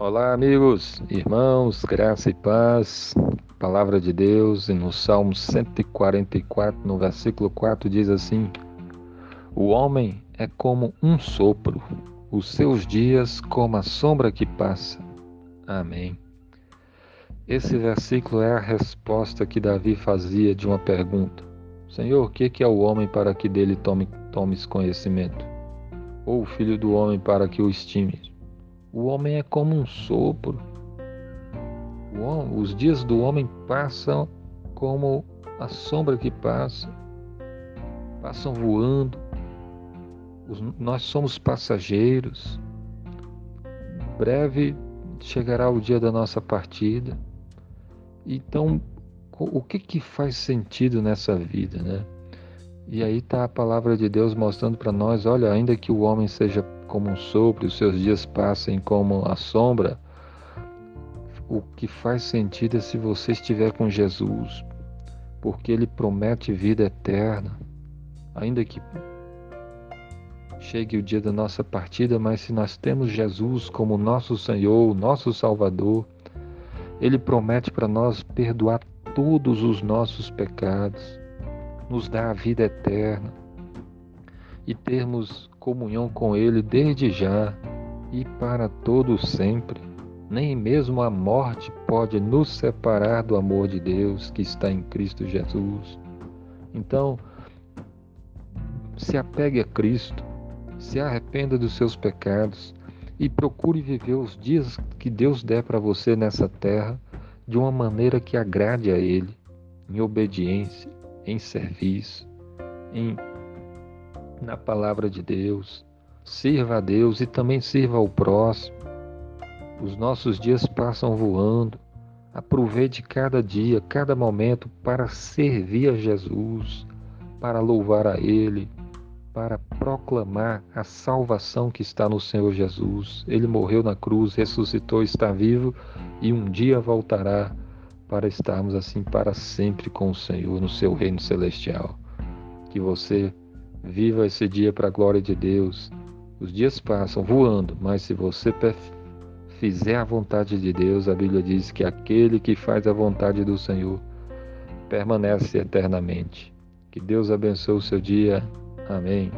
Olá, amigos, irmãos, graça e paz. Palavra de Deus, e no Salmo 144, no versículo 4, diz assim: O homem é como um sopro, os seus dias como a sombra que passa. Amém. Esse versículo é a resposta que Davi fazia de uma pergunta: Senhor, o que é o homem para que dele tome, tomes conhecimento? Ou o filho do homem para que o estimes? O homem é como um sopro. Os dias do homem passam como a sombra que passa, passam voando. Os, nós somos passageiros. Breve chegará o dia da nossa partida. Então, o que que faz sentido nessa vida, né? E aí está a palavra de Deus mostrando para nós, olha, ainda que o homem seja como um sopro, os seus dias passem como a sombra, o que faz sentido é se você estiver com Jesus, porque ele promete vida eterna, ainda que chegue o dia da nossa partida, mas se nós temos Jesus como nosso Senhor, nosso Salvador, ele promete para nós perdoar todos os nossos pecados nos dá a vida eterna e termos comunhão com Ele desde já e para todo sempre. Nem mesmo a morte pode nos separar do amor de Deus que está em Cristo Jesus. Então, se apegue a Cristo, se arrependa dos seus pecados e procure viver os dias que Deus der para você nessa terra de uma maneira que agrade a Ele, em obediência, em serviço, em na palavra de Deus. Sirva a Deus e também sirva ao próximo. Os nossos dias passam voando. Aproveite cada dia, cada momento para servir a Jesus, para louvar a Ele, para proclamar a salvação que está no Senhor Jesus. Ele morreu na cruz, ressuscitou, está vivo e um dia voltará para estarmos assim para sempre com o Senhor no seu reino celestial. Que você viva esse dia para a glória de Deus. Os dias passam voando, mas se você fizer a vontade de Deus, a Bíblia diz que aquele que faz a vontade do Senhor permanece eternamente. Que Deus abençoe o seu dia. Amém.